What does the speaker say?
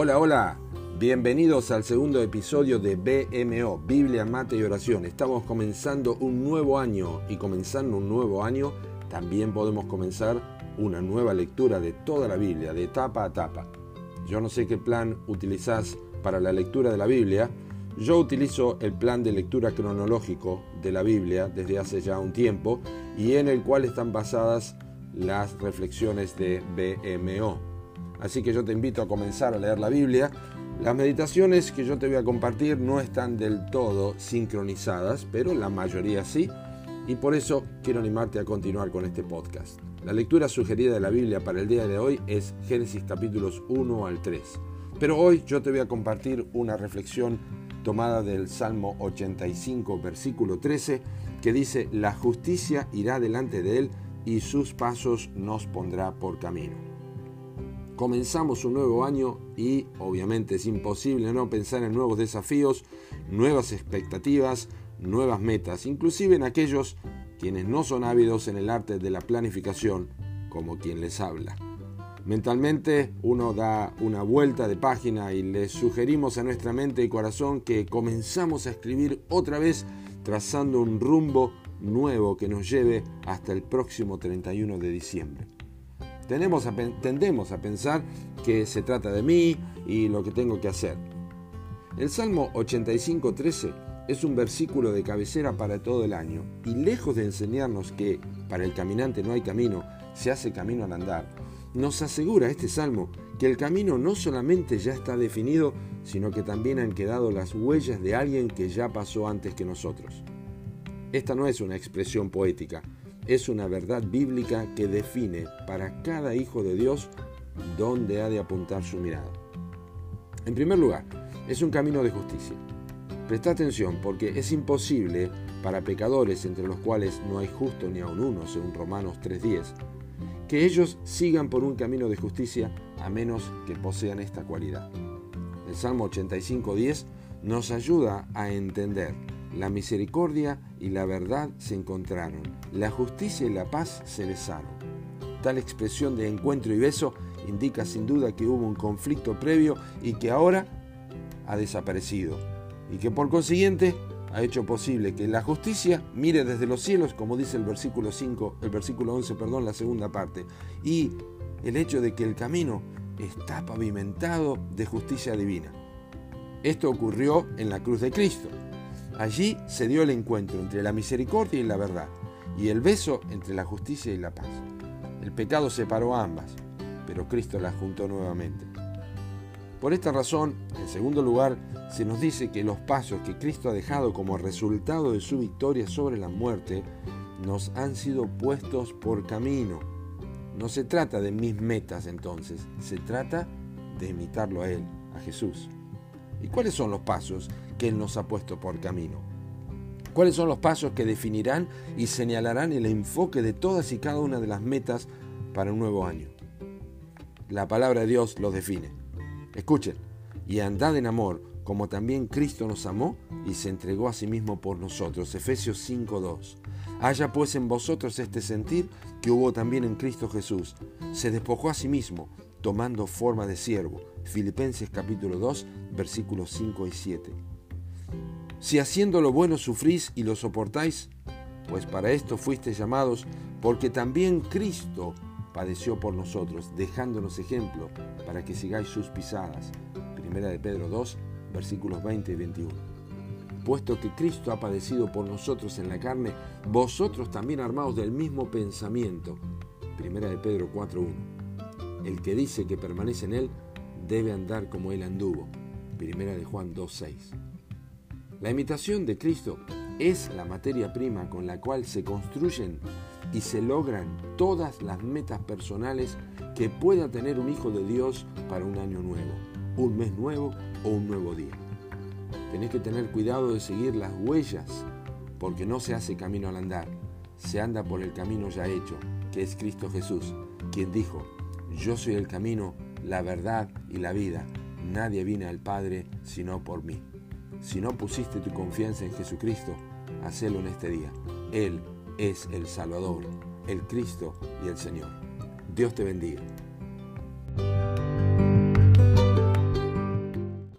Hola, hola. Bienvenidos al segundo episodio de BMO, Biblia, Mate y Oración. Estamos comenzando un nuevo año y comenzando un nuevo año también podemos comenzar una nueva lectura de toda la Biblia, de etapa a etapa. Yo no sé qué plan utilizás para la lectura de la Biblia. Yo utilizo el plan de lectura cronológico de la Biblia desde hace ya un tiempo y en el cual están basadas las reflexiones de BMO. Así que yo te invito a comenzar a leer la Biblia. Las meditaciones que yo te voy a compartir no están del todo sincronizadas, pero la mayoría sí, y por eso quiero animarte a continuar con este podcast. La lectura sugerida de la Biblia para el día de hoy es Génesis capítulos 1 al 3. Pero hoy yo te voy a compartir una reflexión tomada del Salmo 85, versículo 13, que dice, La justicia irá delante de él y sus pasos nos pondrá por camino comenzamos un nuevo año y obviamente es imposible no pensar en nuevos desafíos, nuevas expectativas, nuevas metas, inclusive en aquellos quienes no son ávidos en el arte de la planificación, como quien les habla. Mentalmente uno da una vuelta de página y le sugerimos a nuestra mente y corazón que comenzamos a escribir otra vez trazando un rumbo nuevo que nos lleve hasta el próximo 31 de diciembre tendemos a pensar que se trata de mí y lo que tengo que hacer. El Salmo 85.13 es un versículo de cabecera para todo el año y lejos de enseñarnos que para el caminante no hay camino, se hace camino al andar, nos asegura este salmo que el camino no solamente ya está definido, sino que también han quedado las huellas de alguien que ya pasó antes que nosotros. Esta no es una expresión poética, es una verdad bíblica que define para cada hijo de Dios dónde ha de apuntar su mirada. En primer lugar, es un camino de justicia. Presta atención porque es imposible para pecadores entre los cuales no hay justo ni aun uno, según Romanos 3.10, que ellos sigan por un camino de justicia a menos que posean esta cualidad. El Salmo 85.10 nos ayuda a entender la misericordia y la verdad se encontraron, la justicia y la paz se besaron. Tal expresión de encuentro y beso indica sin duda que hubo un conflicto previo y que ahora ha desaparecido, y que por consiguiente ha hecho posible que la justicia mire desde los cielos, como dice el versículo 5, el versículo 11, perdón, la segunda parte, y el hecho de que el camino está pavimentado de justicia divina. Esto ocurrió en la cruz de Cristo. Allí se dio el encuentro entre la misericordia y la verdad, y el beso entre la justicia y la paz. El pecado separó ambas, pero Cristo las juntó nuevamente. Por esta razón, en segundo lugar, se nos dice que los pasos que Cristo ha dejado como resultado de su victoria sobre la muerte nos han sido puestos por camino. No se trata de mis metas entonces, se trata de imitarlo a Él, a Jesús. ¿Y cuáles son los pasos que Él nos ha puesto por camino? ¿Cuáles son los pasos que definirán y señalarán el enfoque de todas y cada una de las metas para un nuevo año? La palabra de Dios los define. Escuchen, y andad en amor, como también Cristo nos amó y se entregó a sí mismo por nosotros. Efesios 5.2. Haya pues en vosotros este sentir que hubo también en Cristo Jesús. Se despojó a sí mismo, tomando forma de siervo. Filipenses capítulo 2, versículos 5 y 7. Si haciendo lo bueno sufrís y lo soportáis, pues para esto fuisteis llamados, porque también Cristo padeció por nosotros, dejándonos ejemplo para que sigáis sus pisadas. Primera de Pedro 2, versículos 20 y 21. Puesto que Cristo ha padecido por nosotros en la carne, vosotros también armados del mismo pensamiento. Primera de Pedro 4.1 el que dice que permanece en Él debe andar como Él anduvo. Primera de Juan 2.6. La imitación de Cristo es la materia prima con la cual se construyen y se logran todas las metas personales que pueda tener un hijo de Dios para un año nuevo, un mes nuevo o un nuevo día. Tenés que tener cuidado de seguir las huellas, porque no se hace camino al andar, se anda por el camino ya hecho, que es Cristo Jesús, quien dijo, yo soy el camino, la verdad y la vida. Nadie viene al Padre sino por mí. Si no pusiste tu confianza en Jesucristo, hacelo en este día. Él es el Salvador, el Cristo y el Señor. Dios te bendiga.